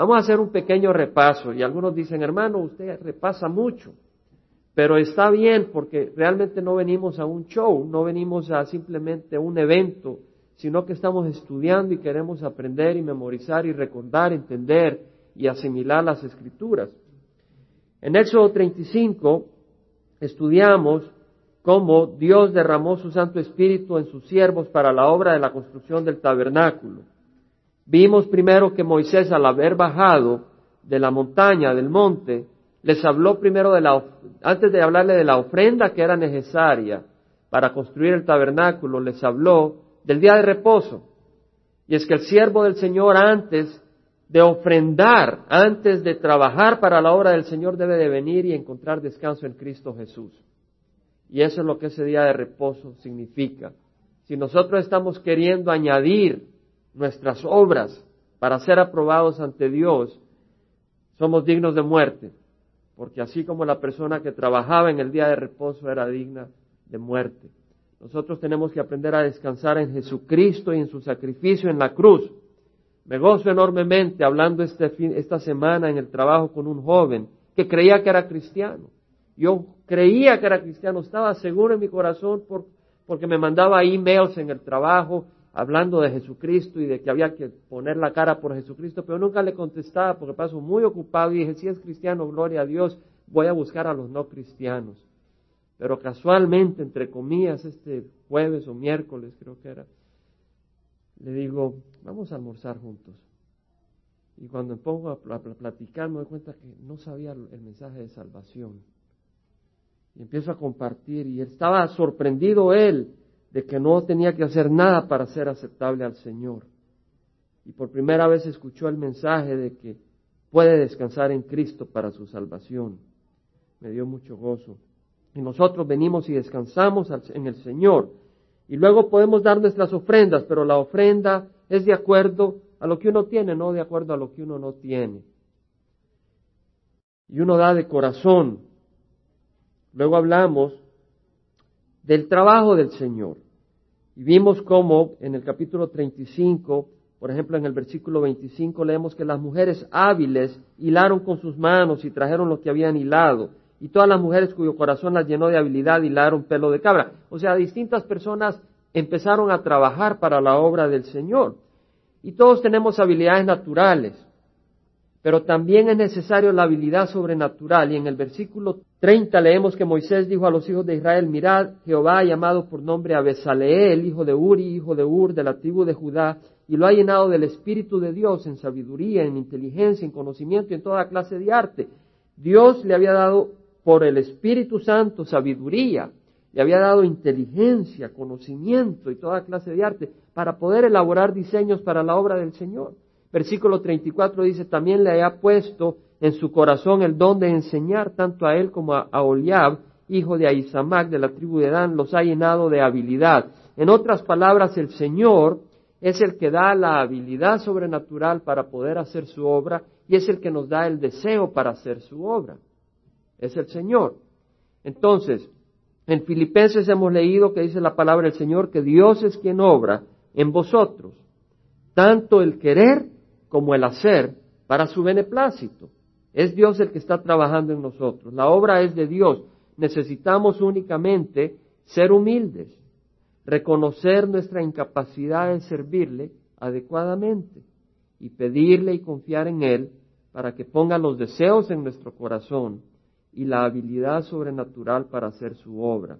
Vamos a hacer un pequeño repaso y algunos dicen, hermano, usted repasa mucho, pero está bien porque realmente no venimos a un show, no venimos a simplemente un evento, sino que estamos estudiando y queremos aprender y memorizar y recordar, entender y asimilar las escrituras. En Éxodo 35 estudiamos cómo Dios derramó su Santo Espíritu en sus siervos para la obra de la construcción del tabernáculo. Vimos primero que Moisés al haber bajado de la montaña, del monte, les habló primero de la, antes de hablarle de la ofrenda que era necesaria para construir el tabernáculo, les habló del día de reposo. Y es que el siervo del Señor antes de ofrendar, antes de trabajar para la obra del Señor, debe de venir y encontrar descanso en Cristo Jesús. Y eso es lo que ese día de reposo significa. Si nosotros estamos queriendo añadir nuestras obras para ser aprobados ante Dios, somos dignos de muerte, porque así como la persona que trabajaba en el día de reposo era digna de muerte. Nosotros tenemos que aprender a descansar en Jesucristo y en su sacrificio en la cruz. Me gozo enormemente hablando este esta semana en el trabajo con un joven que creía que era cristiano yo creía que era cristiano, estaba seguro en mi corazón porque me mandaba emails en el trabajo hablando de Jesucristo y de que había que poner la cara por Jesucristo, pero nunca le contestaba porque paso muy ocupado y dije, si es cristiano, gloria a Dios, voy a buscar a los no cristianos. Pero casualmente, entre comillas, este jueves o miércoles creo que era, le digo, vamos a almorzar juntos. Y cuando me pongo a platicar me doy cuenta que no sabía el mensaje de salvación. Y empiezo a compartir y estaba sorprendido él de que no tenía que hacer nada para ser aceptable al Señor. Y por primera vez escuchó el mensaje de que puede descansar en Cristo para su salvación. Me dio mucho gozo. Y nosotros venimos y descansamos en el Señor. Y luego podemos dar nuestras ofrendas, pero la ofrenda es de acuerdo a lo que uno tiene, no de acuerdo a lo que uno no tiene. Y uno da de corazón, Luego hablamos del trabajo del Señor. Y vimos cómo en el capítulo 35, por ejemplo en el versículo 25, leemos que las mujeres hábiles hilaron con sus manos y trajeron lo que habían hilado. Y todas las mujeres cuyo corazón las llenó de habilidad hilaron pelo de cabra. O sea, distintas personas empezaron a trabajar para la obra del Señor. Y todos tenemos habilidades naturales. Pero también es necesario la habilidad sobrenatural. Y en el versículo 30 leemos que Moisés dijo a los hijos de Israel, mirad, Jehová ha llamado por nombre a Besaleel, hijo de Uri, hijo de Ur, de la tribu de Judá, y lo ha llenado del Espíritu de Dios en sabiduría, en inteligencia, en conocimiento y en toda clase de arte. Dios le había dado por el Espíritu Santo sabiduría, le había dado inteligencia, conocimiento y toda clase de arte para poder elaborar diseños para la obra del Señor. Versículo 34 dice, también le haya puesto en su corazón el don de enseñar tanto a él como a Oliab, hijo de Ahisamac de la tribu de Dan, los ha llenado de habilidad. En otras palabras, el Señor es el que da la habilidad sobrenatural para poder hacer su obra y es el que nos da el deseo para hacer su obra. Es el Señor. Entonces, en Filipenses hemos leído que dice la palabra del Señor que Dios es quien obra en vosotros, tanto el querer como el hacer para su beneplácito. Es Dios el que está trabajando en nosotros. La obra es de Dios. Necesitamos únicamente ser humildes, reconocer nuestra incapacidad de servirle adecuadamente y pedirle y confiar en Él para que ponga los deseos en nuestro corazón y la habilidad sobrenatural para hacer su obra.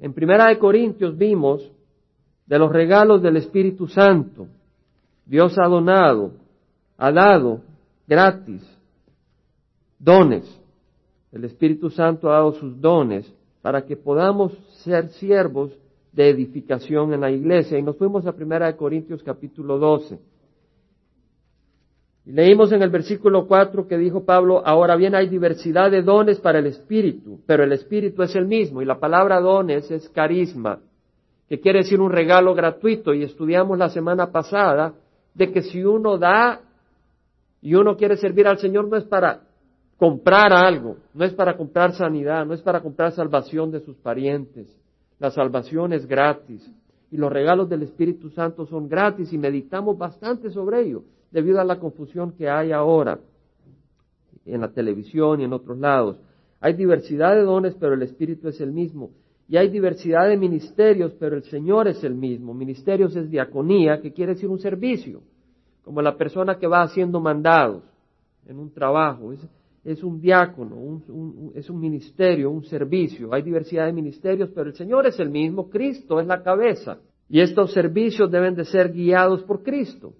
En Primera de Corintios vimos de los regalos del Espíritu Santo. Dios ha donado, ha dado gratis dones. El Espíritu Santo ha dado sus dones para que podamos ser siervos de edificación en la iglesia. Y nos fuimos a 1 Corintios capítulo 12. Y leímos en el versículo 4 que dijo Pablo, ahora bien hay diversidad de dones para el Espíritu, pero el Espíritu es el mismo. Y la palabra dones es carisma, que quiere decir un regalo gratuito. Y estudiamos la semana pasada de que si uno da y uno quiere servir al Señor no es para comprar algo, no es para comprar sanidad, no es para comprar salvación de sus parientes. La salvación es gratis y los regalos del Espíritu Santo son gratis y meditamos bastante sobre ello. debido a la confusión que hay ahora en la televisión y en otros lados. Hay diversidad de dones, pero el Espíritu es el mismo. Y hay diversidad de ministerios, pero el Señor es el mismo. Ministerios es diaconía, que quiere decir un servicio, como la persona que va haciendo mandados en un trabajo. Es, un diácono, es un ministerio, un servicio. Hay diversidad de ministerios, pero el Señor es el mismo. Cristo es la cabeza. Y estos servicios deben de ser guiados por Cristo,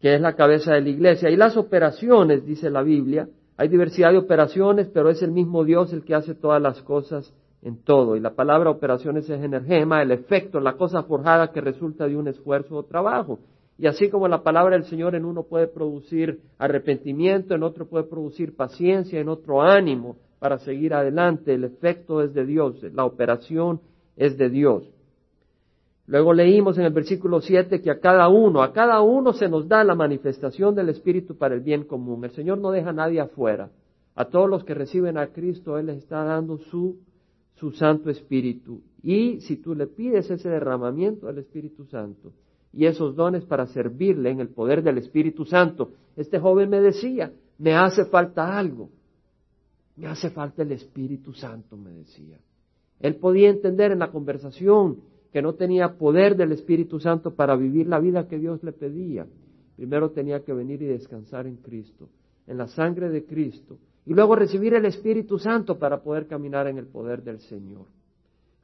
que es la cabeza de la iglesia. Y las operaciones, dice la Biblia, hay diversidad de operaciones, pero es el mismo Dios el que hace todas las cosas en todo. Y la palabra operaciones es energema, el efecto, la cosa forjada que resulta de un esfuerzo o trabajo. Y así como la palabra del Señor en uno puede producir arrepentimiento, en otro puede producir paciencia, en otro ánimo para seguir adelante, el efecto es de Dios, la operación es de Dios. Luego leímos en el versículo 7 que a cada uno, a cada uno se nos da la manifestación del Espíritu para el bien común. El Señor no deja a nadie afuera. A todos los que reciben a Cristo, Él les está dando su su Santo Espíritu. Y si tú le pides ese derramamiento del Espíritu Santo y esos dones para servirle en el poder del Espíritu Santo, este joven me decía, me hace falta algo, me hace falta el Espíritu Santo, me decía. Él podía entender en la conversación que no tenía poder del Espíritu Santo para vivir la vida que Dios le pedía. Primero tenía que venir y descansar en Cristo, en la sangre de Cristo, y luego recibir el Espíritu Santo para poder caminar en el poder del Señor.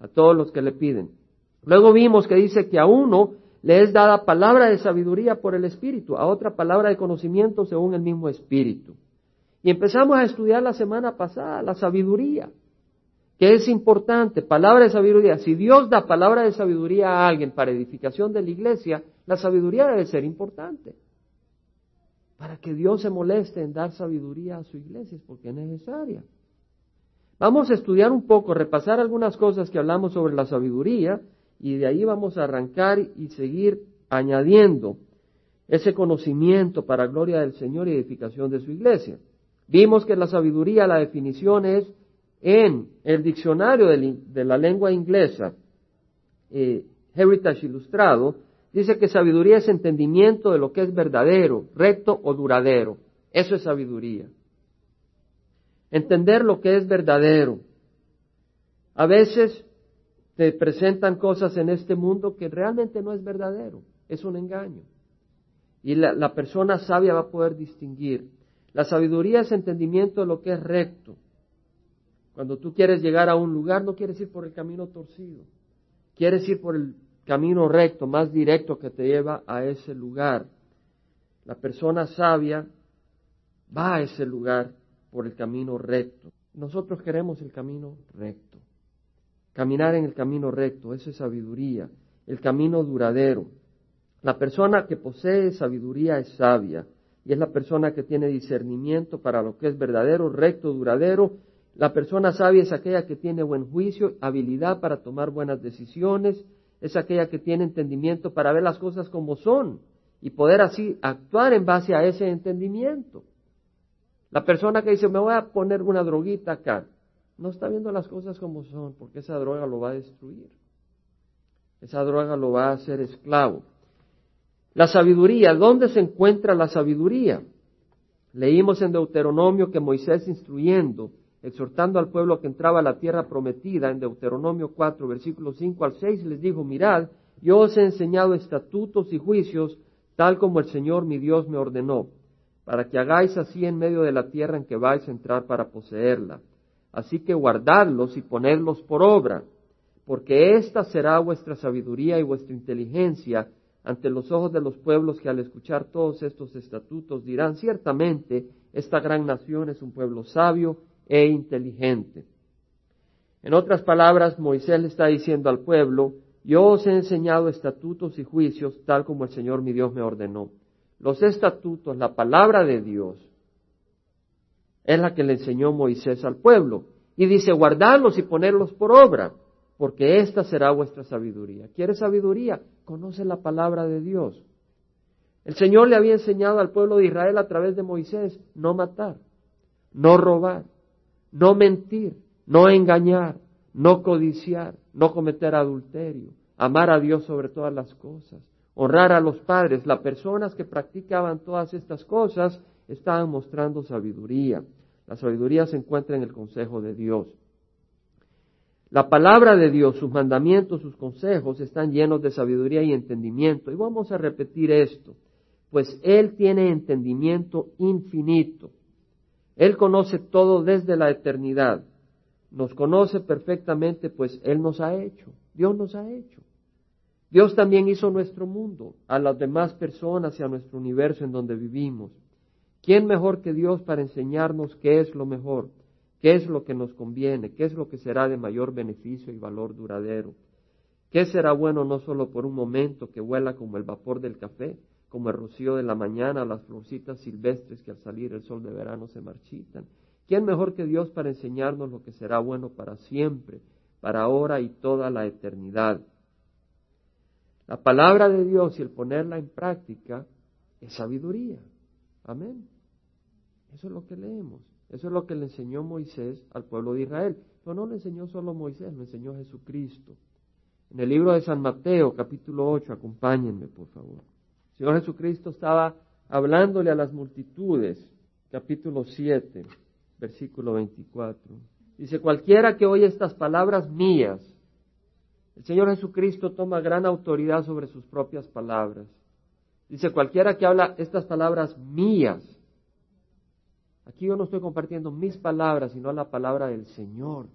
A todos los que le piden. Luego vimos que dice que a uno le es dada palabra de sabiduría por el Espíritu, a otra palabra de conocimiento según el mismo Espíritu. Y empezamos a estudiar la semana pasada la sabiduría, que es importante, palabra de sabiduría. Si Dios da palabra de sabiduría a alguien para edificación de la iglesia, la sabiduría debe ser importante para que Dios se moleste en dar sabiduría a su iglesia, porque es necesaria. Vamos a estudiar un poco, repasar algunas cosas que hablamos sobre la sabiduría y de ahí vamos a arrancar y seguir añadiendo ese conocimiento para gloria del Señor y edificación de su iglesia. Vimos que la sabiduría, la definición es en el diccionario de la lengua inglesa, eh, Heritage Ilustrado, Dice que sabiduría es entendimiento de lo que es verdadero, recto o duradero. Eso es sabiduría. Entender lo que es verdadero. A veces te presentan cosas en este mundo que realmente no es verdadero, es un engaño. Y la, la, persona sabia va a poder distinguir. La sabiduría es entendimiento de lo que es recto. Cuando tú quieres llegar a un lugar, no quieres ir por el camino torcido, quieres ir por el camino recto, más directo que te lleva a ese lugar. La persona sabia va a ese lugar por el camino recto. Nosotros queremos el camino recto. Caminar en el camino recto, eso es sabiduría, el camino duradero. La persona que posee sabiduría es sabia y es la persona que tiene discernimiento para lo que es verdadero, recto, duradero. La persona sabia es aquella que tiene buen juicio, habilidad para tomar buenas decisiones, es aquella que tiene entendimiento para ver las cosas como son y poder así actuar en base a ese entendimiento. La persona que dice, me voy a poner una droguita acá, no está viendo las cosas como son, porque esa droga lo va a destruir. Esa droga lo va a hacer esclavo. La sabiduría, ¿dónde se encuentra la sabiduría? Leímos en Deuteronomio que Moisés instruyendo exhortando al pueblo que entraba a la tierra prometida, en Deuteronomio 4, versículos 5 al 6, les dijo, mirad, yo os he enseñado estatutos y juicios, tal como el Señor mi Dios me ordenó, para que hagáis así en medio de la tierra en que vais a entrar para poseerla. Así que guardadlos y ponedlos por obra, porque esta será vuestra sabiduría y vuestra inteligencia ante los ojos de los pueblos que al escuchar todos estos estatutos dirán ciertamente, esta gran nación es un pueblo sabio e inteligente. En otras palabras, Moisés le está diciendo al pueblo, yo os he enseñado estatutos y juicios tal como el Señor mi Dios me ordenó. Los estatutos, la palabra de Dios, es la que le enseñó Moisés al pueblo. Y dice, guardarlos y ponerlos por obra, porque esta será vuestra sabiduría. ¿Quieres sabiduría? Conoce la palabra de Dios. El Señor le había enseñado al pueblo de Israel a través de Moisés no matar, no robar, no mentir, no engañar, no codiciar, no cometer adulterio, amar a Dios sobre todas las cosas, honrar a los padres. Las personas que practicaban todas estas cosas estaban mostrando sabiduría. La sabiduría se encuentra en el consejo de Dios. La palabra de Dios, sus mandamientos, sus consejos están llenos de sabiduría y entendimiento. Y vamos a repetir esto, pues Él tiene entendimiento infinito. Él conoce todo desde la eternidad. Nos conoce perfectamente, pues Él nos ha hecho. Dios nos ha hecho. Dios también hizo nuestro mundo, a las demás personas y a nuestro universo en donde vivimos. ¿Quién mejor que Dios para enseñarnos qué es lo mejor? qué es lo que nos conviene, qué es lo que será de mayor beneficio y valor duradero, qué será bueno no solo por un momento que vuela como el vapor del café, como el rocío de la mañana, las florcitas silvestres que al salir el sol de verano se marchitan. ¿Quién mejor que Dios para enseñarnos lo que será bueno para siempre, para ahora y toda la eternidad? La palabra de Dios y el ponerla en práctica es sabiduría. Amén. Eso es lo que leemos. Eso es lo que le enseñó Moisés al pueblo de Israel. Pero no le enseñó solo Moisés, lo enseñó Jesucristo. En el libro de San Mateo, capítulo 8, acompáñenme, por favor. Señor Jesucristo estaba hablándole a las multitudes, capítulo 7, versículo 24. Dice, cualquiera que oye estas palabras mías, el Señor Jesucristo toma gran autoridad sobre sus propias palabras. Dice, cualquiera que habla estas palabras mías, Aquí yo no estoy compartiendo mis palabras, sino la palabra del Señor.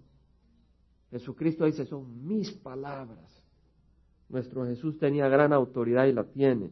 Jesucristo dice, son mis palabras. Nuestro Jesús tenía gran autoridad y la tiene.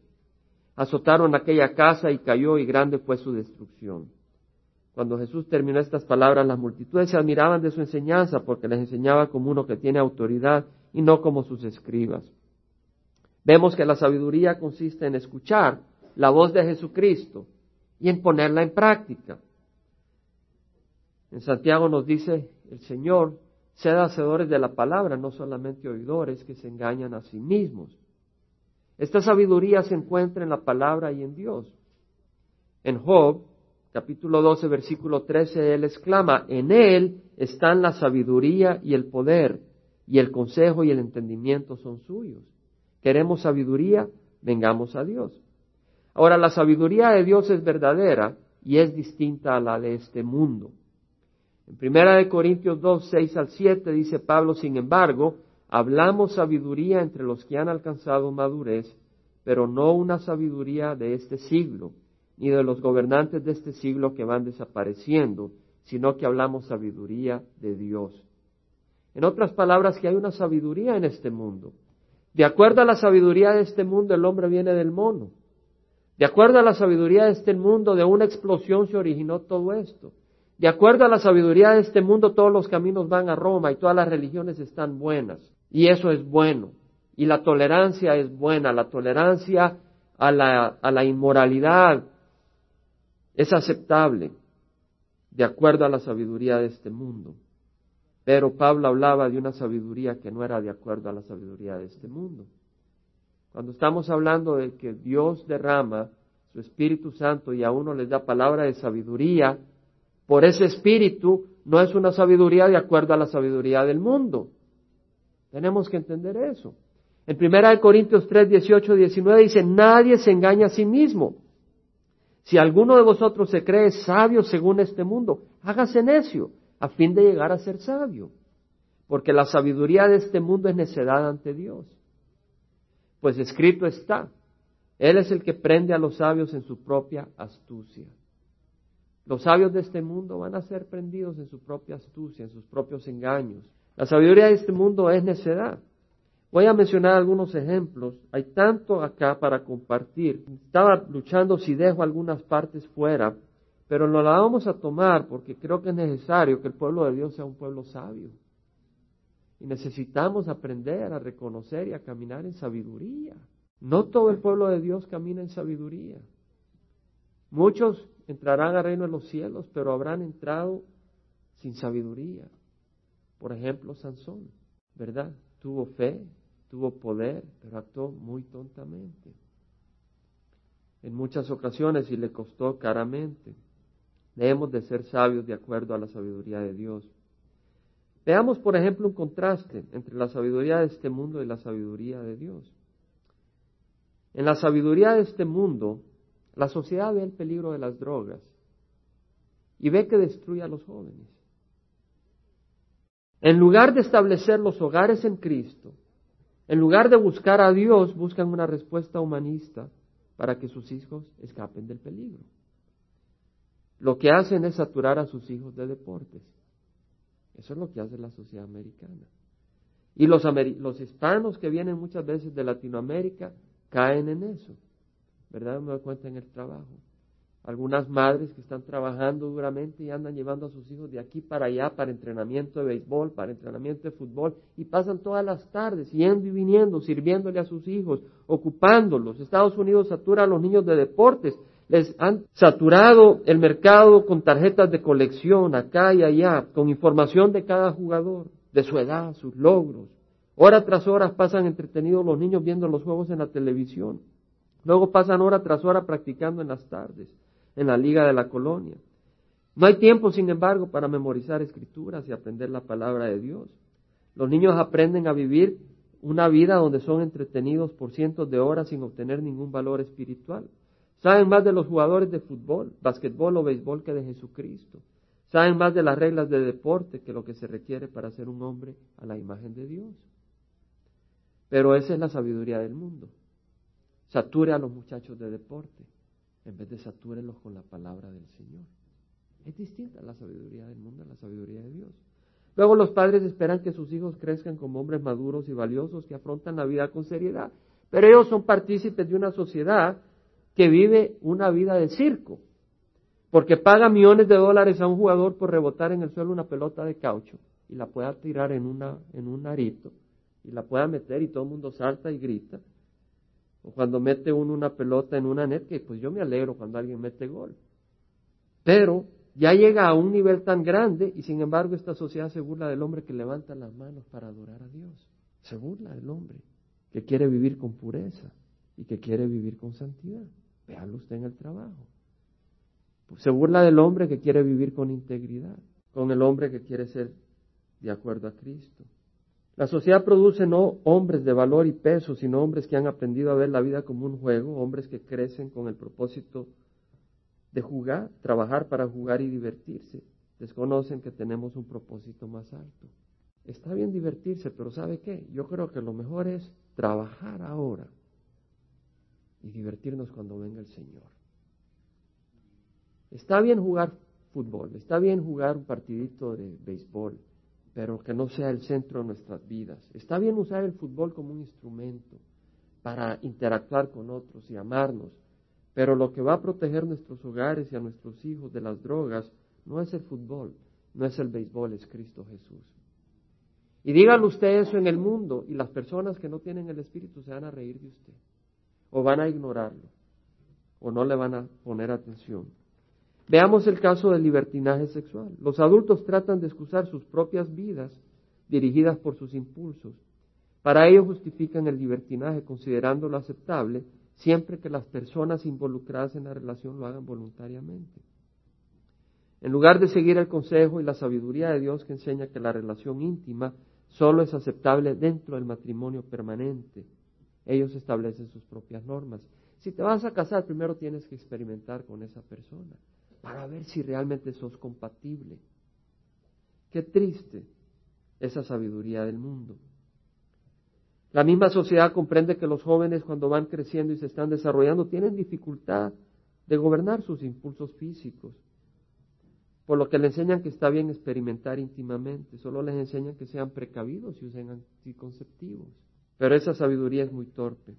azotaron aquella casa y cayó y grande fue su destrucción. Cuando Jesús terminó estas palabras, las multitudes se admiraban de su enseñanza porque les enseñaba como uno que tiene autoridad y no como sus escribas. Vemos que la sabiduría consiste en escuchar la voz de Jesucristo y en ponerla en práctica. En Santiago nos dice el Señor, sed hacedores de la palabra, no solamente oidores que se engañan a sí mismos. Esta sabiduría se encuentra en la palabra y en Dios. En Job, capítulo 12, versículo 13, Él exclama, en Él están la sabiduría y el poder, y el consejo y el entendimiento son suyos. ¿Queremos sabiduría? Vengamos a Dios. Ahora, la sabiduría de Dios es verdadera y es distinta a la de este mundo. En Primera de Corintios 2, 6 al 7 dice Pablo, sin embargo, hablamos sabiduría entre los que han alcanzado madurez, pero no una sabiduría de este siglo, ni de los gobernantes de este siglo que van desapareciendo, sino que hablamos sabiduría de Dios. En otras palabras, que hay una sabiduría en este mundo. De acuerdo a la sabiduría de este mundo, el hombre viene del mono. De acuerdo a la sabiduría de este mundo, de una explosión se originó todo esto. De acuerdo a la sabiduría de este mundo, todos los caminos van a Roma y todas las religiones están buenas. Y eso es bueno. Y la tolerancia es buena. La tolerancia a la, a la inmoralidad es aceptable, de acuerdo a la sabiduría de este mundo. Pero Pablo hablaba de una sabiduría que no era de acuerdo a la sabiduría de este mundo. Cuando estamos hablando de que Dios derrama su Espíritu Santo y a uno les da palabra de sabiduría, por ese espíritu no es una sabiduría de acuerdo a la sabiduría del mundo. Tenemos que entender eso. En 1 Corintios 3, 18, 19 dice, nadie se engaña a sí mismo. Si alguno de vosotros se cree sabio según este mundo, hágase necio a fin de llegar a ser sabio. Porque la sabiduría de este mundo es necedad ante Dios. Pues escrito está, Él es el que prende a los sabios en su propia astucia. Los sabios de este mundo van a ser prendidos en su propia astucia, en sus propios engaños. La sabiduría de este mundo es necedad. Voy a mencionar algunos ejemplos. Hay tanto acá para compartir. Estaba luchando si dejo algunas partes fuera, pero no la vamos a tomar porque creo que es necesario que el pueblo de Dios sea un pueblo sabio. Y necesitamos aprender a reconocer y a caminar en sabiduría. No todo el pueblo de Dios camina en sabiduría. Muchos entrarán al reino de los cielos, pero habrán entrado sin sabiduría. Por ejemplo, Sansón, ¿verdad? Tuvo fe, tuvo poder, pero actuó muy tontamente. En muchas ocasiones y le costó caramente. Debemos de ser sabios de acuerdo a la sabiduría de Dios. Veamos, por ejemplo, un contraste entre la sabiduría de este mundo y la sabiduría de Dios. En la sabiduría de este mundo, la sociedad ve el peligro de las drogas y ve que destruye a los jóvenes. En lugar de establecer los hogares en Cristo, en lugar de buscar a Dios, buscan una respuesta humanista para que sus hijos escapen del peligro. Lo que hacen es saturar a sus hijos de deportes. Eso es lo que hace la sociedad americana. Y los, los hispanos que vienen muchas veces de Latinoamérica caen en eso. ¿Verdad? Me doy cuenta en el trabajo. Algunas madres que están trabajando duramente y andan llevando a sus hijos de aquí para allá para entrenamiento de béisbol, para entrenamiento de fútbol y pasan todas las tardes yendo y viniendo, sirviéndole a sus hijos, ocupándolos. Estados Unidos satura a los niños de deportes. Les han saturado el mercado con tarjetas de colección acá y allá, con información de cada jugador, de su edad, sus logros. Hora tras hora pasan entretenidos los niños viendo los juegos en la televisión. Luego pasan hora tras hora practicando en las tardes en la liga de la colonia. No hay tiempo, sin embargo, para memorizar escrituras y aprender la palabra de Dios. Los niños aprenden a vivir una vida donde son entretenidos por cientos de horas sin obtener ningún valor espiritual. Saben más de los jugadores de fútbol, básquetbol o béisbol que de Jesucristo. Saben más de las reglas de deporte que lo que se requiere para ser un hombre a la imagen de Dios. Pero esa es la sabiduría del mundo. Sature a los muchachos de deporte en vez de satúrenlos con la palabra del Señor. Es distinta la sabiduría del mundo a la sabiduría de Dios. Luego los padres esperan que sus hijos crezcan como hombres maduros y valiosos que afrontan la vida con seriedad. Pero ellos son partícipes de una sociedad que vive una vida de circo, porque paga millones de dólares a un jugador por rebotar en el suelo una pelota de caucho y la pueda tirar en, una, en un arito y la pueda meter y todo el mundo salta y grita o cuando mete uno una pelota en una net, que pues yo me alegro cuando alguien mete gol. Pero ya llega a un nivel tan grande y sin embargo esta sociedad se burla del hombre que levanta las manos para adorar a Dios. Se burla del hombre que quiere vivir con pureza y que quiere vivir con santidad. Véalo usted en el trabajo. Se burla del hombre que quiere vivir con integridad, con el hombre que quiere ser de acuerdo a Cristo. La sociedad produce no hombres de valor y peso, sino hombres que han aprendido a ver la vida como un juego, hombres que crecen con el propósito de jugar, trabajar para jugar y divertirse. Desconocen que tenemos un propósito más alto. Está bien divertirse, pero ¿sabe qué? Yo creo que lo mejor es trabajar ahora y divertirnos cuando venga el Señor. Está bien jugar fútbol, está bien jugar un partidito de béisbol, pero que no sea el centro de nuestras vidas. Está bien usar el fútbol como un instrumento para interactuar con otros y amarnos, pero lo que va a proteger nuestros hogares y a nuestros hijos de las drogas no es el fútbol, no es el béisbol, es Cristo Jesús. Y díganle usted eso en el mundo y las personas que no tienen el Espíritu se van a reír de usted, o van a ignorarlo, o no le van a poner atención. Veamos el caso del libertinaje sexual. Los adultos tratan de excusar sus propias vidas dirigidas por sus impulsos. Para ello justifican el libertinaje considerándolo aceptable siempre que las personas involucradas en la relación lo hagan voluntariamente. En lugar de seguir el consejo y la sabiduría de Dios que enseña que la relación íntima solo es aceptable dentro del matrimonio permanente, ellos establecen sus propias normas. Si te vas a casar, primero tienes que experimentar con esa persona para ver si realmente sos compatible. Qué triste esa sabiduría del mundo. La misma sociedad comprende que los jóvenes cuando van creciendo y se están desarrollando tienen dificultad de gobernar sus impulsos físicos, por lo que le enseñan que está bien experimentar íntimamente, solo les enseñan que sean precavidos y usen anticonceptivos. Pero esa sabiduría es muy torpe.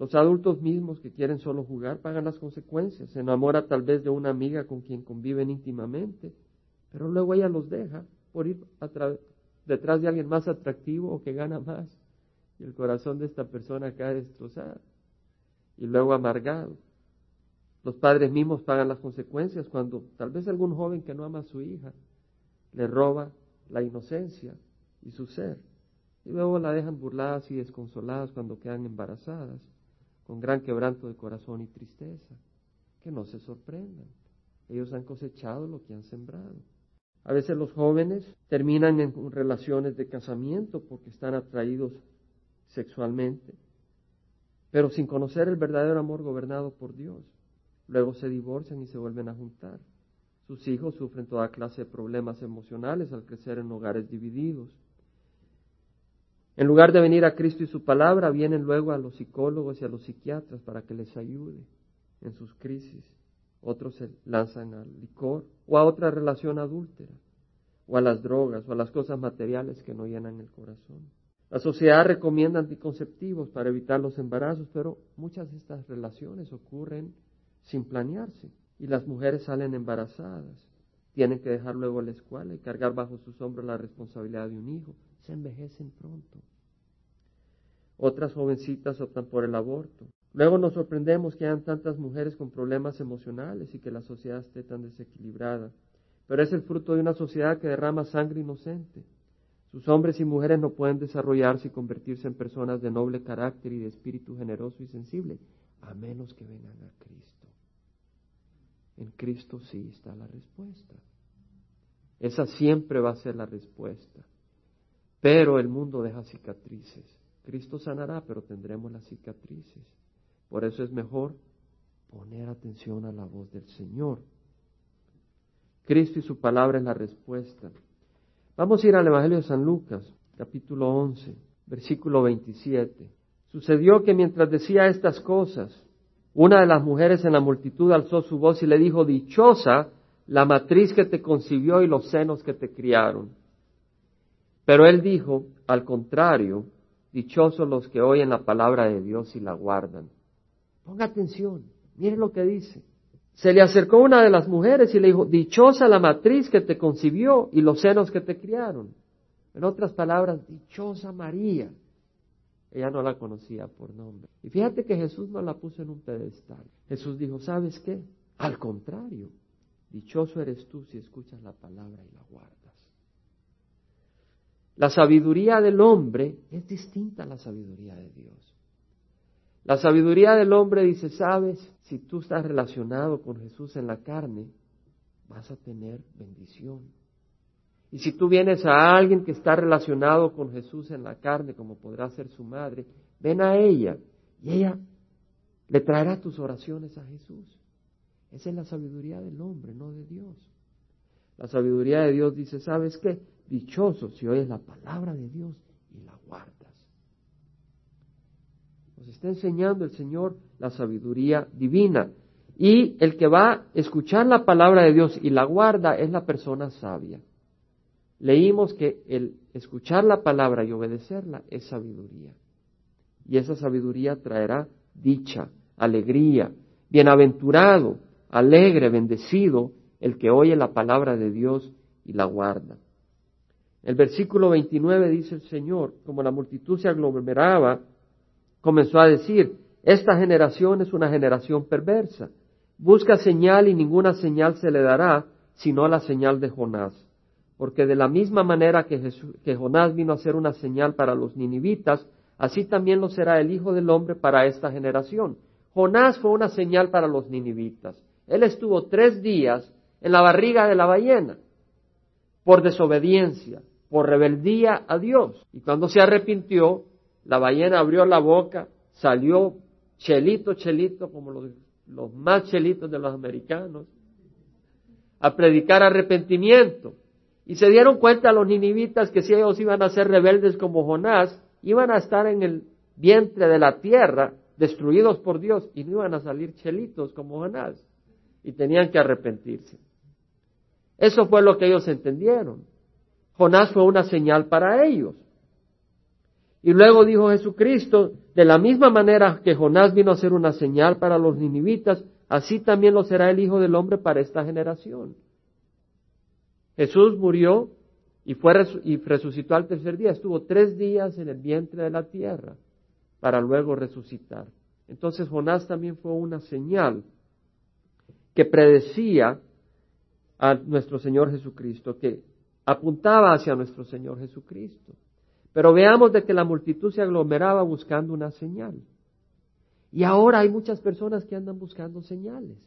Los adultos mismos que quieren solo jugar pagan las consecuencias. Se enamora tal vez de una amiga con quien conviven íntimamente, pero luego ella los deja por ir detrás de alguien más atractivo o que gana más. Y el corazón de esta persona cae destrozado y luego amargado. Los padres mismos pagan las consecuencias cuando tal vez algún joven que no ama a su hija le roba la inocencia y su ser. Y luego la dejan burladas y desconsoladas cuando quedan embarazadas, con gran quebranto de corazón y tristeza. Que no se sorprendan. Ellos han cosechado lo que han sembrado. A veces los jóvenes terminan en relaciones de casamiento porque están atraídos sexualmente, pero sin conocer el verdadero amor gobernado por Dios. Luego se divorcian y se vuelven a juntar. Sus hijos sufren toda clase de problemas emocionales al crecer en hogares divididos. En lugar de venir a Cristo y su palabra, vienen luego a los psicólogos y a los psiquiatras para que les ayude en sus crisis. Otros se lanzan al licor o a otra relación adúltera, o a las drogas o a las cosas materiales que no llenan el corazón. La sociedad recomienda anticonceptivos para evitar los embarazos, pero muchas de estas relaciones ocurren sin planearse y las mujeres salen embarazadas. Tienen que dejar luego la escuela y cargar bajo sus hombros la responsabilidad de un hijo. Se envejecen pronto. Otras jovencitas optan por el aborto. Luego nos sorprendemos que hayan tantas mujeres con problemas emocionales y que la sociedad esté tan desequilibrada. Pero es el fruto de una sociedad que derrama sangre inocente sus hombres y mujeres no pueden desarrollarse y convertirse en personas de noble carácter y de espíritu generoso y sensible, a menos que vengan a Cristo. En Cristo sí está la respuesta. Esa siempre va a ser la respuesta. Pero el mundo deja cicatrices. Cristo sanará, pero tendremos las cicatrices. Por eso es mejor poner atención a la voz del Señor. Cristo y su palabra es la respuesta. Vamos a ir al Evangelio de San Lucas, capítulo 11, versículo 27. Sucedió que mientras decía estas cosas, una de las mujeres en la multitud alzó su voz y le dijo, Dichosa la matriz que te concibió y los senos que te criaron. Pero él dijo, al contrario, dichosos los que oyen la palabra de Dios y la guardan. Ponga atención, mire lo que dice. Se le acercó una de las mujeres y le dijo, dichosa la matriz que te concibió y los senos que te criaron. En otras palabras, dichosa María. Ella no la conocía por nombre. Y fíjate que Jesús no la puso en un pedestal. Jesús dijo, ¿sabes qué? Al contrario, dichoso eres tú si escuchas la palabra y la guardas. La sabiduría del hombre es distinta a la sabiduría de Dios. La sabiduría del hombre dice, sabes, si tú estás relacionado con Jesús en la carne, vas a tener bendición. Y si tú vienes a alguien que está relacionado con Jesús en la carne, como podrá ser su madre, ven a ella y ella le traerá tus oraciones a Jesús. Esa es la sabiduría del hombre, no de Dios. La sabiduría de Dios dice, ¿sabes qué? Dichoso si oyes la palabra de Dios y la guardas. Nos está enseñando el Señor la sabiduría divina. Y el que va a escuchar la palabra de Dios y la guarda es la persona sabia. Leímos que el escuchar la palabra y obedecerla es sabiduría. Y esa sabiduría traerá dicha, alegría, bienaventurado, alegre, bendecido el que oye la palabra de Dios y la guarda. El versículo 29 dice el Señor, como la multitud se aglomeraba, comenzó a decir, esta generación es una generación perversa. Busca señal y ninguna señal se le dará, sino la señal de Jonás. Porque de la misma manera que, que Jonás vino a ser una señal para los ninivitas, así también lo será el Hijo del Hombre para esta generación. Jonás fue una señal para los ninivitas. Él estuvo tres días en la barriga de la ballena por desobediencia, por rebeldía a Dios. Y cuando se arrepintió, la ballena abrió la boca, salió chelito, chelito, como los, más chelitos de los americanos, a predicar arrepentimiento. Y se dieron cuenta los ninivitas que si ellos iban a ser rebeldes como Jonás, iban a estar en el vientre de la tierra, destruidos por Dios, y no iban a salir chelitos como Jonás. Y tenían que arrepentirse. Eso fue lo que ellos entendieron. Jonás fue una señal para ellos. Y luego dijo Jesucristo, de la misma manera que Jonás vino a ser una señal para los ninivitas, así también lo será el Hijo del Hombre para esta generación. Jesús murió y, fue, y resucitó al tercer día. Estuvo tres días en el vientre de la tierra para luego resucitar. Entonces Jonás también fue una señal que predecía a nuestro Señor Jesucristo, que apuntaba hacia nuestro Señor Jesucristo. Pero veamos de que la multitud se aglomeraba buscando una señal. Y ahora hay muchas personas que andan buscando señales.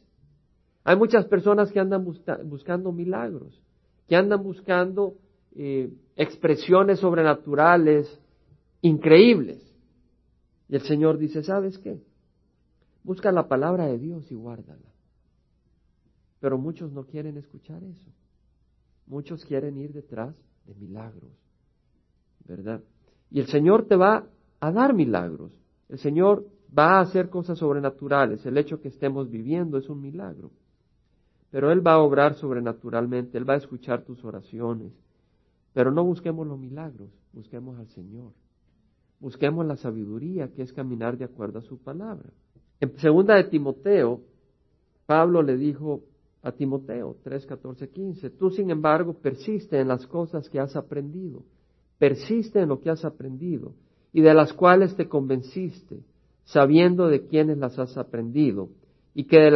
Hay muchas personas que andan buscando milagros, que andan buscando eh, expresiones sobrenaturales increíbles. Y el Señor dice, ¿sabes qué? Busca la palabra de Dios y guárdala. Pero muchos no quieren escuchar eso. Muchos quieren ir detrás de milagros, ¿verdad? Y el Señor te va a dar milagros. El Señor va a hacer cosas sobrenaturales. El hecho que estemos viviendo es un milagro. Pero Él va a obrar sobrenaturalmente, Él va a escuchar tus oraciones. Pero no busquemos los milagros, busquemos al Señor. Busquemos la sabiduría, que es caminar de acuerdo a su palabra. En segunda de Timoteo, Pablo le dijo a Timoteo 3, 14, 15. Tú, sin embargo, persiste en las cosas que has aprendido, persiste en lo que has aprendido y de las cuales te convenciste, sabiendo de quiénes las has aprendido y que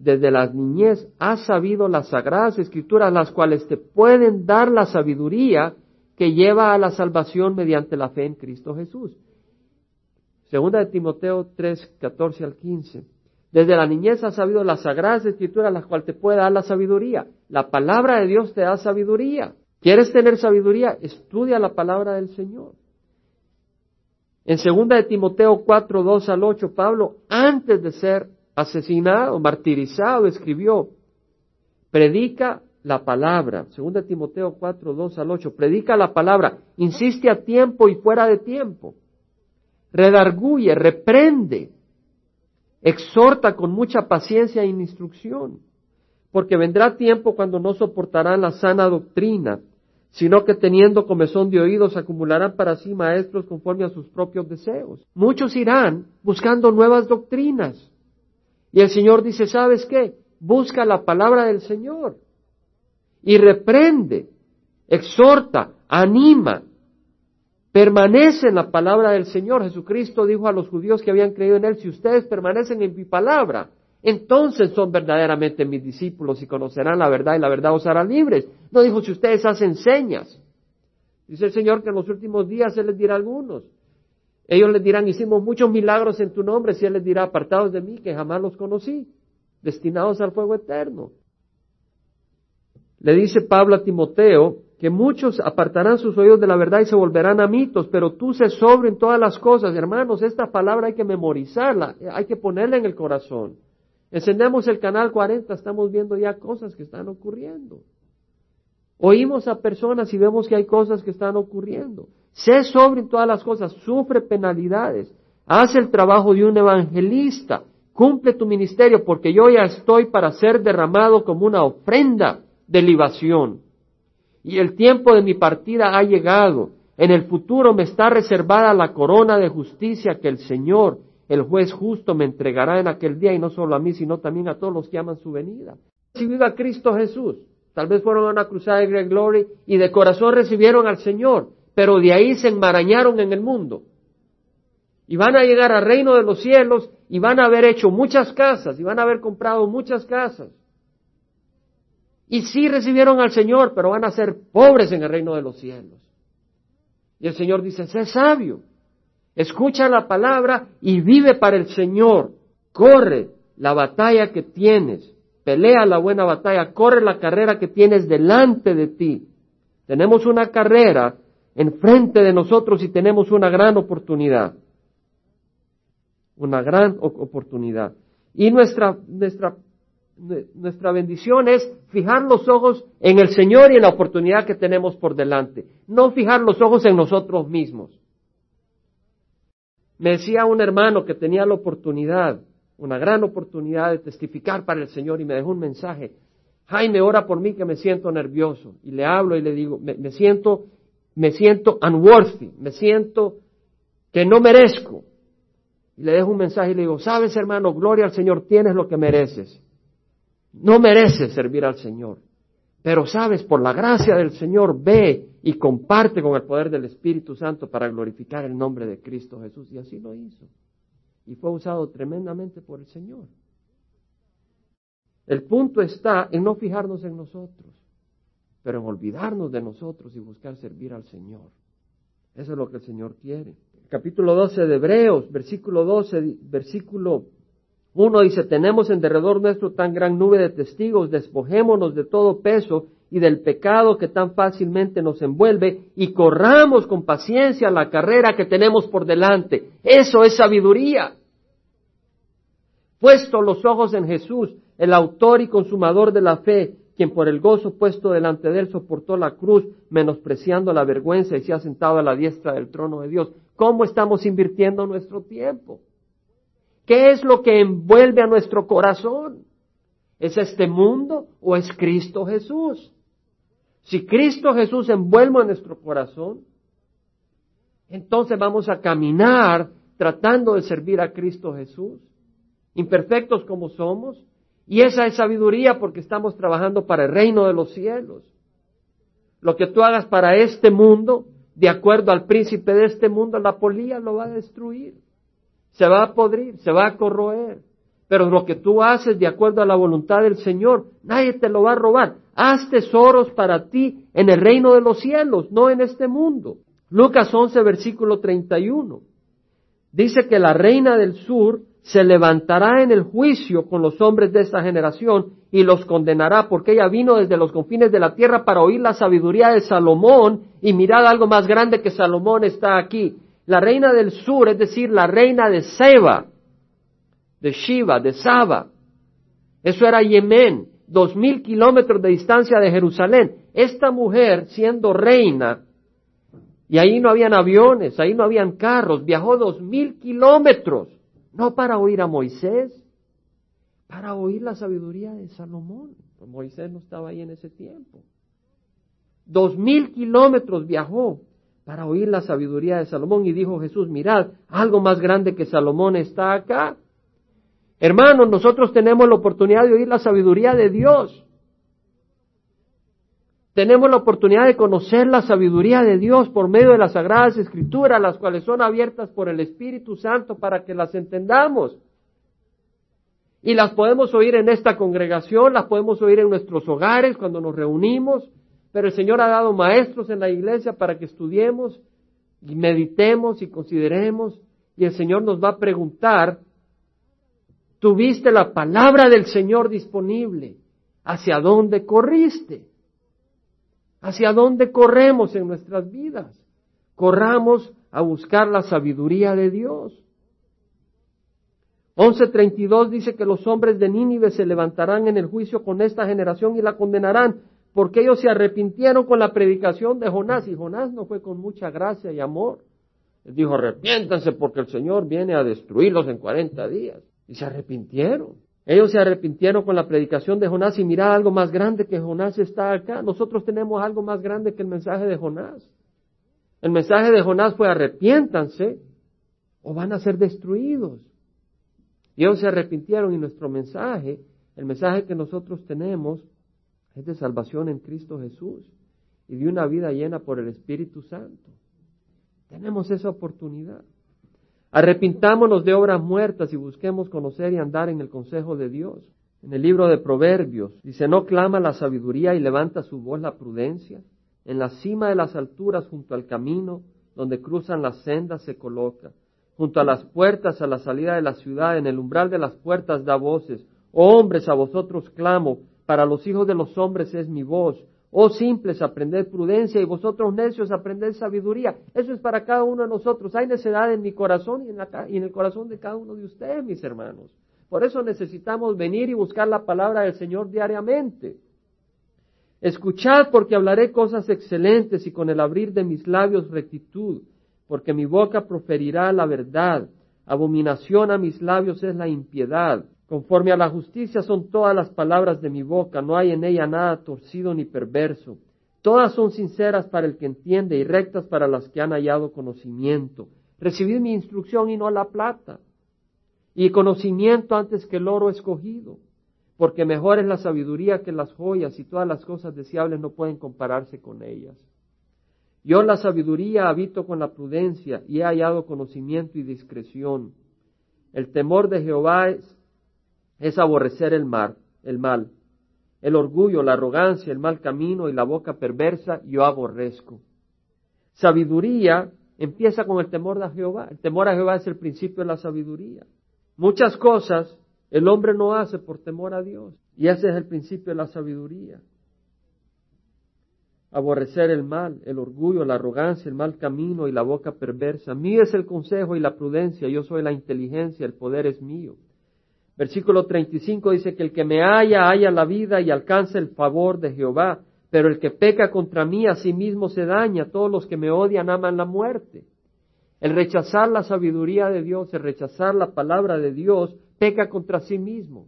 desde la niñez has sabido las sagradas escrituras, las cuales te pueden dar la sabiduría que lleva a la salvación mediante la fe en Cristo Jesús. Segunda de Timoteo 3, 14 al 15. Desde la niñez has sabido las sagradas escrituras, las cuales te puede dar la sabiduría. La palabra de Dios te da sabiduría. ¿Quieres tener sabiduría? Estudia la palabra del Señor. En segunda de Timoteo 4, 2 al 8, Pablo, antes de ser asesinado, martirizado, escribió, predica la palabra. Segunda de Timoteo 4, 2 al 8, predica la palabra, insiste a tiempo y fuera de tiempo. Redarguye, reprende, exhorta con mucha paciencia e instrucción, porque vendrá tiempo cuando no soportarán la sana doctrina, sino que teniendo comezón de oídos acumularán para sí maestros conforme a sus propios deseos. Muchos irán buscando nuevas doctrinas. Y el Señor dice, ¿sabes qué? Busca la palabra del Señor y reprende, exhorta, anima, Permanece en la palabra del Señor. Jesucristo dijo a los judíos que habían creído en Él, si ustedes permanecen en mi palabra, entonces son verdaderamente mis discípulos y conocerán la verdad y la verdad os hará libres. No dijo si ustedes hacen señas. Dice el Señor que en los últimos días Él les dirá algunos. Ellos les dirán, hicimos muchos milagros en tu nombre, si Él les dirá, apartados de mí, que jamás los conocí, destinados al fuego eterno. Le dice Pablo a Timoteo, que muchos apartarán sus oídos de la verdad y se volverán a mitos, pero tú se sobre en todas las cosas. Hermanos, esta palabra hay que memorizarla, hay que ponerla en el corazón. Encendemos el canal 40, estamos viendo ya cosas que están ocurriendo. Oímos a personas y vemos que hay cosas que están ocurriendo. Sé sobre en todas las cosas, sufre penalidades, haz el trabajo de un evangelista, cumple tu ministerio, porque yo ya estoy para ser derramado como una ofrenda de libación y el tiempo de mi partida ha llegado. En el futuro me está reservada la corona de justicia que el Señor, el juez justo, me entregará en aquel día y no solo a mí, sino también a todos los que aman su venida. Recibido a Cristo Jesús. Tal vez fueron a una cruzada de Great Glory y de corazón recibieron al Señor, pero de ahí se enmarañaron en el mundo. Y van a llegar al reino de los cielos y van a haber hecho muchas casas y van a haber comprado muchas casas. Y sí recibieron al Señor, pero van a ser pobres en el reino de los cielos. Y el Señor dice, sé sabio, escucha la palabra y vive para el Señor. Corre la batalla que tienes, pelea la buena batalla, corre la carrera que tienes delante de ti. Tenemos una carrera enfrente de nosotros y tenemos una gran oportunidad. Una gran oportunidad. Y nuestra, nuestra nuestra bendición es fijar los ojos en el Señor y en la oportunidad que tenemos por delante, no fijar los ojos en nosotros mismos. Me decía un hermano que tenía la oportunidad, una gran oportunidad de testificar para el Señor y me dejó un mensaje. Jaime, ora por mí que me siento nervioso. Y le hablo y le digo, me, siento, me siento unworthy, me siento que no merezco. Y le dejo un mensaje y le digo, sabes hermano, gloria al Señor, tienes lo que mereces. No mereces servir al Señor. Pero sabes, por la gracia del Señor, ve y comparte con el poder del Espíritu Santo para glorificar el nombre de Cristo Jesús. Y así lo hizo. Y fue usado tremendamente por el Señor. El punto está en no fijarnos en nosotros, pero en olvidarnos de nosotros y buscar servir al Señor. Eso es lo que el Señor quiere. Capítulo 12 de Hebreos, versículo 12, versículo 1 dice, tenemos en derredor nuestro tan gran nube de testigos, despojémonos de todo peso y del pecado que tan fácilmente nos envuelve y corramos con paciencia la carrera que tenemos por delante. Eso es sabiduría. Puesto los ojos en Jesús, el autor y consumador de la fe, quien por el gozo puesto delante de él soportó la cruz, menospreciando la vergüenza y se ha sentado a la diestra del trono de Dios. ¿Cómo estamos invirtiendo nuestro tiempo? ¿Qué es lo que envuelve a nuestro corazón? ¿Es este mundo o es Cristo Jesús? Si Cristo Jesús envuelve en nuestro corazón, entonces vamos a caminar tratando de servir a Cristo Jesús, imperfectos como somos, y esa es sabiduría porque estamos trabajando para el reino de los cielos. Lo que tú hagas para este mundo, de acuerdo al príncipe de este mundo, la polía lo va a destruir, se va a podrir, se va a corroer. Pero lo que tú haces de acuerdo a la voluntad del Señor, nadie te lo va a robar. Haz tesoros para ti en el reino de los cielos, no en este mundo. Lucas 11, versículo 31. Dice que la reina del sur se levantará en el juicio con los hombres de esta generación y los condenará, porque ella vino desde los confines de la tierra para oír la sabiduría de Salomón, y mirad algo más grande que Salomón está aquí. La reina del sur, es decir, la reina de Seba, de Shiva, de Saba. Eso era Yemen, dos mil kilómetros de distancia de Jerusalén. Esta mujer, siendo reina, y ahí no habían aviones, ahí no habían carros, viajó dos mil kilómetros, no para oír a Moisés, para oír la sabiduría de Salomón. Moisés no estaba ahí en ese tiempo. Dos mil kilómetros viajó para oír la sabiduría de Salomón y dijo Jesús, mirad, algo más grande que Salomón está acá. Hermanos, nosotros tenemos la oportunidad de oír la sabiduría de Dios. Tenemos la oportunidad de conocer la sabiduría de Dios por medio de las sagradas escrituras, las cuales son abiertas por el Espíritu Santo para que las entendamos. Y las podemos oír en esta congregación, las podemos oír en nuestros hogares cuando nos reunimos, pero el Señor ha dado maestros en la iglesia para que estudiemos y meditemos y consideremos, y el Señor nos va a preguntar Tuviste la palabra del Señor disponible. ¿Hacia dónde corriste? ¿Hacia dónde corremos en nuestras vidas? Corramos a buscar la sabiduría de Dios. 11.32 dice que los hombres de Nínive se levantarán en el juicio con esta generación y la condenarán, porque ellos se arrepintieron con la predicación de Jonás, y Jonás no fue con mucha gracia y amor. Él dijo, arrepiéntanse porque el Señor viene a destruirlos en 40 días. Y se arrepintieron. Ellos se arrepintieron con la predicación de Jonás y mirad algo más grande que Jonás está acá. Nosotros tenemos algo más grande que el mensaje de Jonás. El mensaje de Jonás fue arrepiéntanse o van a ser destruidos. Y ellos se arrepintieron y nuestro mensaje, el mensaje que nosotros tenemos, es de salvación en Cristo Jesús y de una vida llena por el Espíritu Santo. Tenemos esa oportunidad. Arrepintámonos de obras muertas y busquemos conocer y andar en el consejo de Dios. En el libro de Proverbios dice, no clama la sabiduría y levanta su voz la prudencia. En la cima de las alturas, junto al camino, donde cruzan las sendas, se coloca. Junto a las puertas, a la salida de la ciudad, en el umbral de las puertas da voces. Oh hombres, a vosotros clamo, para los hijos de los hombres es mi voz. Oh simples, aprended prudencia y vosotros necios, aprended sabiduría. Eso es para cada uno de nosotros. Hay necedad en mi corazón y en, y en el corazón de cada uno de ustedes, mis hermanos. Por eso necesitamos venir y buscar la palabra del Señor diariamente. Escuchad porque hablaré cosas excelentes y con el abrir de mis labios rectitud, porque mi boca proferirá la verdad. Abominación a mis labios es la impiedad. Conforme a la justicia son todas las palabras de mi boca, no hay en ella nada torcido ni perverso. Todas son sinceras para el que entiende y rectas para las que han hallado conocimiento. Recibid mi instrucción y no la plata, y conocimiento antes que el oro escogido, porque mejor es la sabiduría que las joyas y todas las cosas deseables no pueden compararse con ellas. Yo la sabiduría habito con la prudencia y he hallado conocimiento y discreción. El temor de Jehová es es aborrecer el el mal. El orgullo, la arrogancia, el mal camino y la boca perversa yo aborrezco. Sabiduría empieza con el temor a Jehová. El temor a Jehová es el principio de la sabiduría. Muchas cosas el hombre no hace por temor a Dios. Y ese es el principio de la sabiduría. Aborrecer el mal, el orgullo, la arrogancia, el mal camino y la boca perversa. Mío es el consejo y la prudencia, yo soy la inteligencia, el poder es mío. Versículo 35 dice que el que me haya, haya la vida y alcanza el favor de Jehová, pero el que peca contra mí a sí mismo se daña, todos los que me odian aman la muerte. El rechazar la sabiduría de Dios, el rechazar la palabra de Dios, peca contra sí mismo.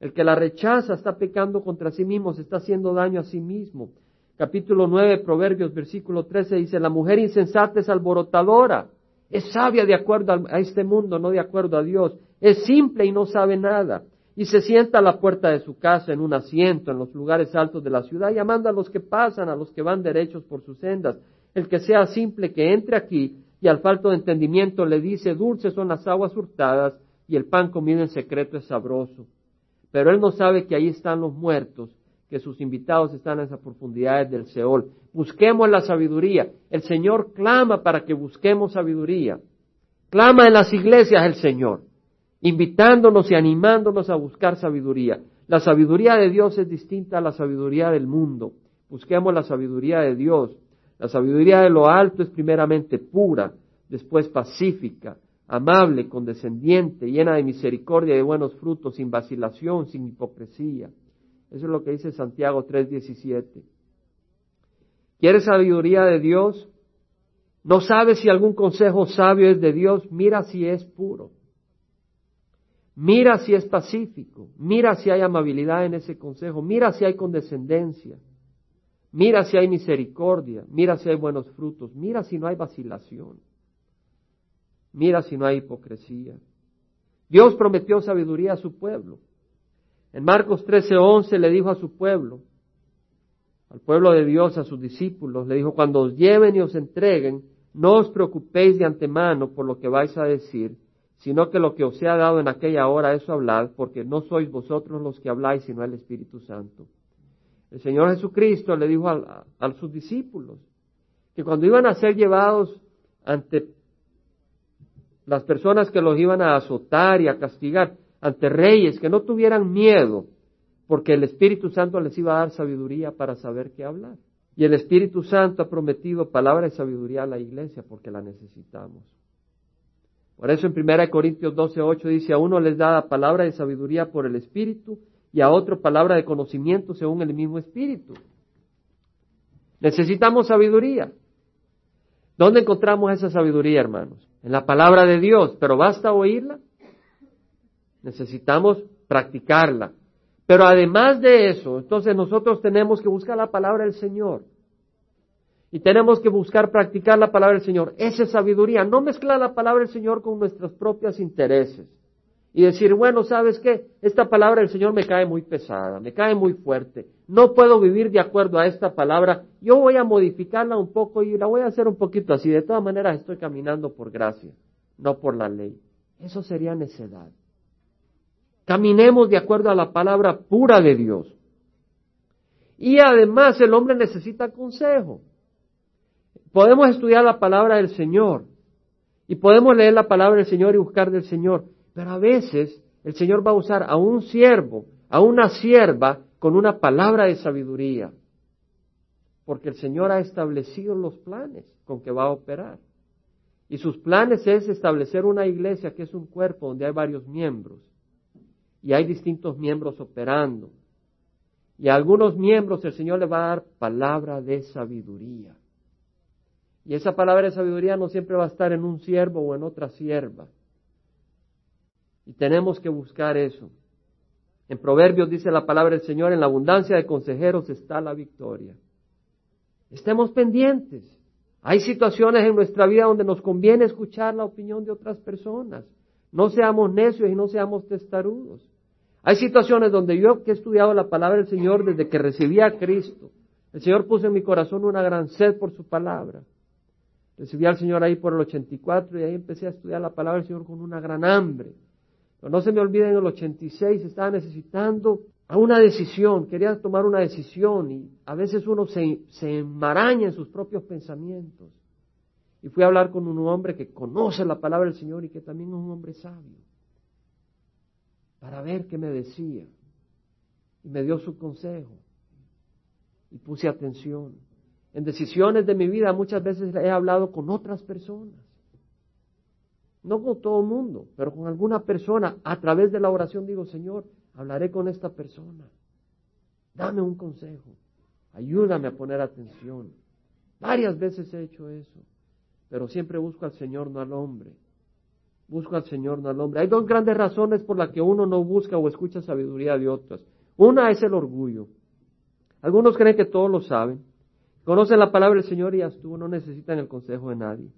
El que la rechaza está pecando contra sí mismo, se está haciendo daño a sí mismo. Capítulo 9, Proverbios, versículo 13 dice, la mujer insensata es alborotadora, es sabia de acuerdo a este mundo, no de acuerdo a Dios, es simple y no sabe nada, y se sienta a la puerta de su casa en un asiento en los lugares altos de la ciudad, llamando a los que pasan, a los que van derechos por sus sendas. El que sea simple que entre aquí y al falto de entendimiento le dice, dulces son las aguas hurtadas y el pan comido en secreto es sabroso. Pero él no sabe que ahí están los muertos, que sus invitados están en esas profundidades del Seol. Busquemos la sabiduría. El Señor clama para que busquemos sabiduría. Clama en las iglesias el Señor, invitándonos y animándonos a buscar sabiduría. La sabiduría de Dios es distinta a la sabiduría del mundo. Busquemos la sabiduría de Dios. La sabiduría de lo alto es primeramente pura, después pacífica, amable, condescendiente, llena de misericordia y de buenos frutos, sin vacilación, sin hipocresía. Eso es lo que dice Santiago 3:17. ¿Quieres sabiduría de Dios? ¿No sabes si algún consejo sabio es de Dios? Mira si es puro. Mira si es pacífico. Mira si hay amabilidad en ese consejo. Mira si hay condescendencia. Mira si hay misericordia. Mira si hay buenos frutos. Mira si no hay vacilación. Mira si no hay hipocresía. Dios prometió sabiduría a su pueblo. En Marcos 13:11 le dijo a su pueblo, al pueblo de Dios, a sus discípulos, le dijo, cuando os lleven y os entreguen, no os preocupéis de antemano por lo que vais a decir, sino que lo que os sea dado en aquella hora, eso hablad, porque no sois vosotros los que habláis, sino el Espíritu Santo. El Señor Jesucristo le dijo a, a sus discípulos que cuando iban a ser llevados ante las personas que los iban a azotar y a castigar ante reyes, que no tuvieran miedo, porque el Espíritu Santo les iba a dar sabiduría para saber qué hablar. Y el Espíritu Santo ha prometido palabra de sabiduría a la iglesia porque la necesitamos. Por eso en 1 Corintios 12:8 dice, a uno les da palabra de sabiduría por el Espíritu y a otro palabra de conocimiento según el mismo Espíritu. Necesitamos sabiduría. ¿Dónde encontramos esa sabiduría, hermanos? En la palabra de Dios, pero basta oírla. Necesitamos practicarla. Pero además de eso, entonces nosotros tenemos que buscar la palabra del Señor. Y tenemos que buscar practicar la palabra del Señor. Esa es sabiduría. No mezclar la palabra del Señor con nuestros propios intereses. Y decir, bueno, ¿sabes qué? Esta palabra del Señor me cae muy pesada, me cae muy fuerte. No puedo vivir de acuerdo a esta palabra. Yo voy a modificarla un poco y la voy a hacer un poquito así. De todas maneras estoy caminando por gracia, no por la ley. Eso sería necedad. Caminemos de acuerdo a la palabra pura de Dios. Y además el hombre necesita consejo. Podemos estudiar la palabra del Señor y podemos leer la palabra del Señor y buscar del Señor, pero a veces el Señor va a usar a un siervo, a una sierva, con una palabra de sabiduría, porque el Señor ha establecido los planes con que va a operar. Y sus planes es establecer una iglesia que es un cuerpo donde hay varios miembros y hay distintos miembros operando. Y a algunos miembros el Señor le va a dar palabra de sabiduría. Y esa palabra de sabiduría no siempre va a estar en un siervo o en otra sierva. Y tenemos que buscar eso. En Proverbios dice la palabra del Señor, en la abundancia de consejeros está la victoria. Estemos pendientes. Hay situaciones en nuestra vida donde nos conviene escuchar la opinión de otras personas. No seamos necios y no seamos testarudos. Hay situaciones donde yo que he estudiado la palabra del Señor desde que recibí a Cristo, el Señor puso en mi corazón una gran sed por su palabra. Recibí al Señor ahí por el 84 y ahí empecé a estudiar la palabra del Señor con una gran hambre. no se me olvide, en el 86 estaba necesitando a una decisión, quería tomar una decisión y a veces uno se, se enmaraña en sus propios pensamientos. Y fui a hablar con un hombre que conoce la palabra del Señor y que también es un hombre sabio, para ver qué me decía. Y me dio su consejo y puse atención. En decisiones de mi vida muchas veces he hablado con otras personas no con todo el mundo, pero con alguna persona, a través de la oración digo, Señor, hablaré con esta persona. Dame un consejo. Ayúdame a poner atención. Varias veces he hecho eso, pero siempre busco al Señor, no al hombre. Busco al Señor, no al hombre. Hay dos grandes razones por las que uno no busca o escucha sabiduría de otras. Una es el orgullo. Algunos creen que todos lo saben. Conocen la palabra del Señor y estuvo, no necesitan el consejo de nadie.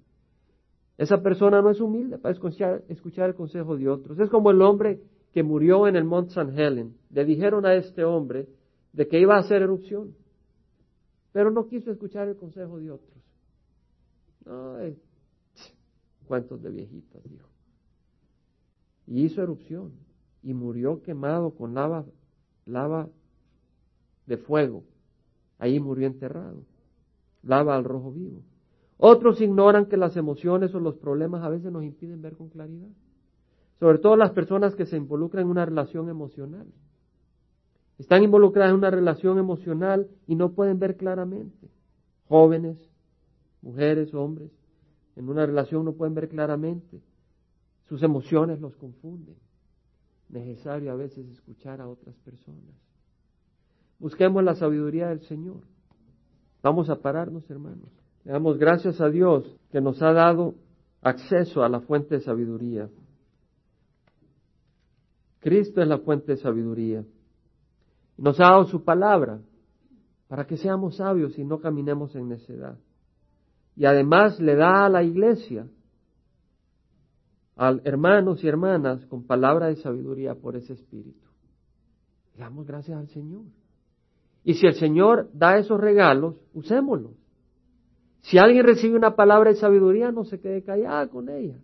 Esa persona no es humilde para escuchar, el consejo de otros. Es como el hombre que murió en el Mont San Helen. Le dijeron a este hombre de que iba a hacer erupción, pero no quiso escuchar el consejo de otros. No, eh, cuentos de viejitas, dijo. Y hizo erupción y murió quemado con lava, lava de fuego. Ahí murió enterrado. Lava al rojo vivo. Otros ignoran que las emociones o los problemas a veces nos impiden ver con claridad. Sobre todo las personas que se involucran en una relación emocional. Están involucradas en una relación emocional y no pueden ver claramente. Jóvenes, mujeres, hombres, en una relación no pueden ver claramente. Sus emociones los confunden. Necesario a veces escuchar a otras personas. Busquemos la sabiduría del Señor. Vamos a pararnos, hermanos. Le damos gracias a Dios que nos ha dado acceso a la fuente de sabiduría. Cristo es la fuente de sabiduría. Nos ha dado su palabra para que seamos sabios y no caminemos en necedad. Y además le da a la iglesia, a hermanos y hermanas, con palabra de sabiduría por ese espíritu. Le damos gracias al Señor. Y si el Señor da esos regalos, usémoslos. Si alguien recibe una palabra de sabiduría, no se quede callada con ella.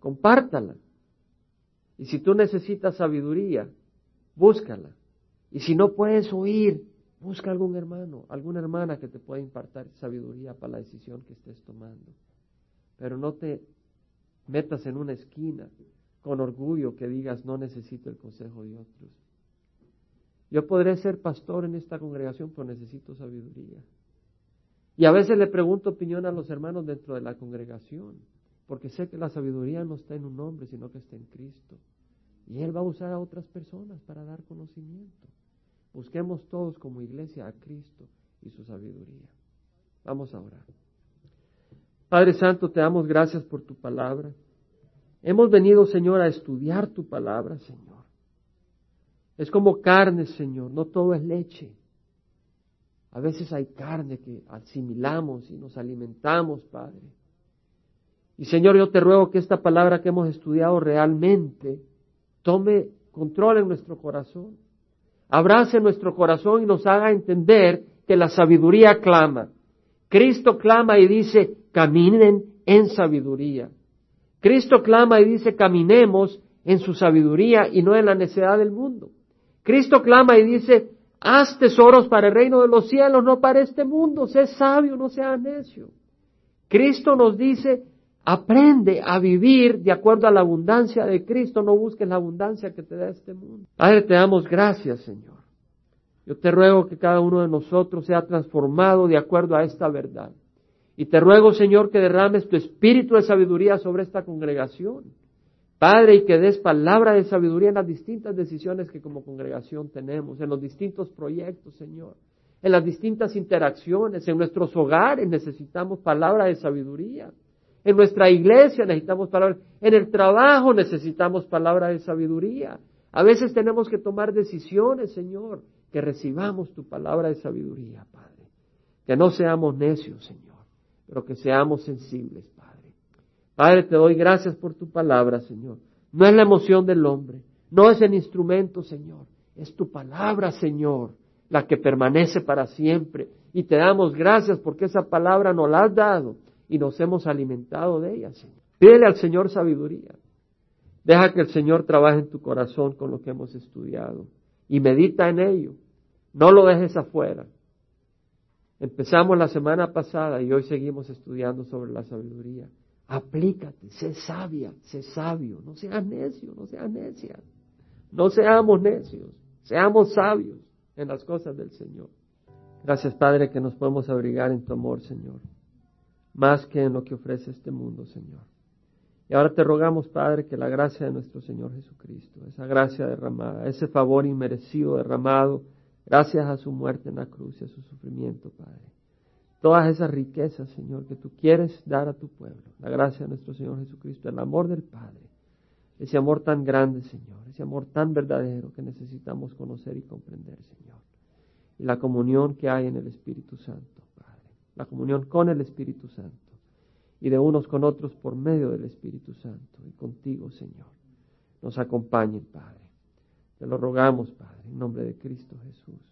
Compártala. Y si tú necesitas sabiduría, búscala. Y si no puedes oír, busca algún hermano, alguna hermana que te pueda impartir sabiduría para la decisión que estés tomando. Pero no te metas en una esquina con orgullo que digas no necesito el consejo de otros. Yo podré ser pastor en esta congregación, pero necesito sabiduría. Y a veces le pregunto opinión a los hermanos dentro de la congregación, porque sé que la sabiduría no está en un hombre, sino que está en Cristo. Y Él va a usar a otras personas para dar conocimiento. Busquemos todos como iglesia a Cristo y su sabiduría. Vamos a orar. Padre Santo, te damos gracias por tu palabra. Hemos venido, Señor, a estudiar tu palabra, Señor. Es como carne, Señor, no todo es leche. A veces hay carne que asimilamos y nos alimentamos, Padre. Y Señor, yo te ruego que esta palabra que hemos estudiado realmente tome control en nuestro corazón, abrace nuestro corazón y nos haga entender que la sabiduría clama. Cristo clama y dice, caminen en sabiduría. Cristo clama y dice, caminemos en su sabiduría y no en la necedad del mundo. Cristo clama y dice, Haz tesoros para el reino de los cielos, no para este mundo. Sé sabio, no sea necio. Cristo nos dice, aprende a vivir de acuerdo a la abundancia de Cristo, no busques la abundancia que te da este mundo. Padre, te damos gracias, Señor. Yo te ruego que cada uno de nosotros sea transformado de acuerdo a esta verdad. Y te ruego, Señor, que derrames tu espíritu de sabiduría sobre esta congregación Padre, y que des palabra de sabiduría en las distintas decisiones que como congregación tenemos, en los distintos proyectos, Señor, en las distintas interacciones, en nuestros hogares necesitamos palabra de sabiduría, en nuestra iglesia necesitamos palabra, en el trabajo necesitamos palabra de sabiduría. A veces tenemos que tomar decisiones, Señor, que recibamos tu palabra de sabiduría, Padre. Que no seamos necios, Señor, pero que seamos sensibles, Padre. Padre, te doy gracias por tu palabra, Señor. No es la emoción del hombre, no es el instrumento, Señor. Es tu palabra, Señor, la que permanece para siempre. Y te damos gracias porque esa palabra nos la has dado y nos hemos alimentado de ella, Señor. Pídele al Señor sabiduría. Deja que el Señor trabaje en tu corazón con lo que hemos estudiado y medita en ello. No lo dejes afuera. Empezamos la semana pasada y hoy seguimos estudiando sobre la sabiduría. Aplícate, sé sabia, sé sabio, no seas necio, no seas necia. No seamos necios, seamos sabios en las cosas del Señor. Gracias, Padre, que nos podemos abrigar en tu amor, Señor, más que en lo que ofrece este mundo, Señor. Y ahora te rogamos, Padre, que la gracia de nuestro Señor Jesucristo, esa gracia derramada, ese favor inmerecido derramado, gracias a su muerte en la cruz y a su sufrimiento, Padre. Todas esas riquezas, Señor, que tú quieres dar a tu pueblo, la gracia de nuestro Señor Jesucristo, el amor del Padre, ese amor tan grande, Señor, ese amor tan verdadero que necesitamos conocer y comprender, Señor. Y la comunión que hay en el Espíritu Santo, Padre. La comunión con el Espíritu Santo. Y de unos con otros por medio del Espíritu Santo. Y contigo, Señor. Nos acompañen, Padre. Te lo rogamos, Padre, en nombre de Cristo Jesús.